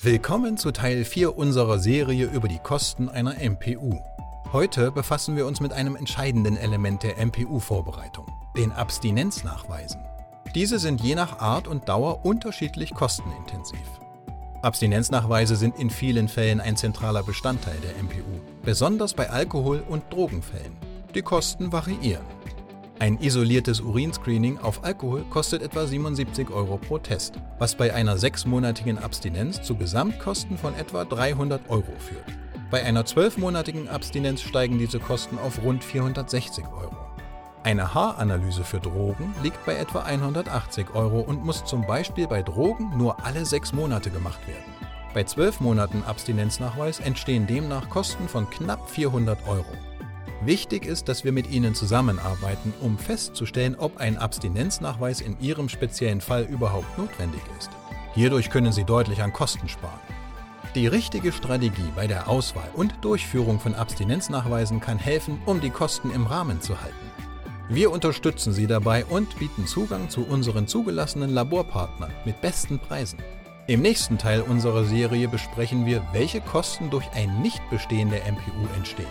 Willkommen zu Teil 4 unserer Serie über die Kosten einer MPU. Heute befassen wir uns mit einem entscheidenden Element der MPU-Vorbereitung, den Abstinenznachweisen. Diese sind je nach Art und Dauer unterschiedlich kostenintensiv. Abstinenznachweise sind in vielen Fällen ein zentraler Bestandteil der MPU, besonders bei Alkohol- und Drogenfällen. Die Kosten variieren. Ein isoliertes Urinscreening auf Alkohol kostet etwa 77 Euro pro Test, was bei einer sechsmonatigen Abstinenz zu Gesamtkosten von etwa 300 Euro führt. Bei einer zwölfmonatigen Abstinenz steigen diese Kosten auf rund 460 Euro. Eine Haaranalyse für Drogen liegt bei etwa 180 Euro und muss zum Beispiel bei Drogen nur alle sechs Monate gemacht werden. Bei zwölf Monaten Abstinenznachweis entstehen demnach Kosten von knapp 400 Euro. Wichtig ist, dass wir mit Ihnen zusammenarbeiten, um festzustellen, ob ein Abstinenznachweis in Ihrem speziellen Fall überhaupt notwendig ist. Hierdurch können Sie deutlich an Kosten sparen. Die richtige Strategie bei der Auswahl und Durchführung von Abstinenznachweisen kann helfen, um die Kosten im Rahmen zu halten. Wir unterstützen Sie dabei und bieten Zugang zu unseren zugelassenen Laborpartnern mit besten Preisen. Im nächsten Teil unserer Serie besprechen wir, welche Kosten durch ein Nichtbestehen der MPU entstehen.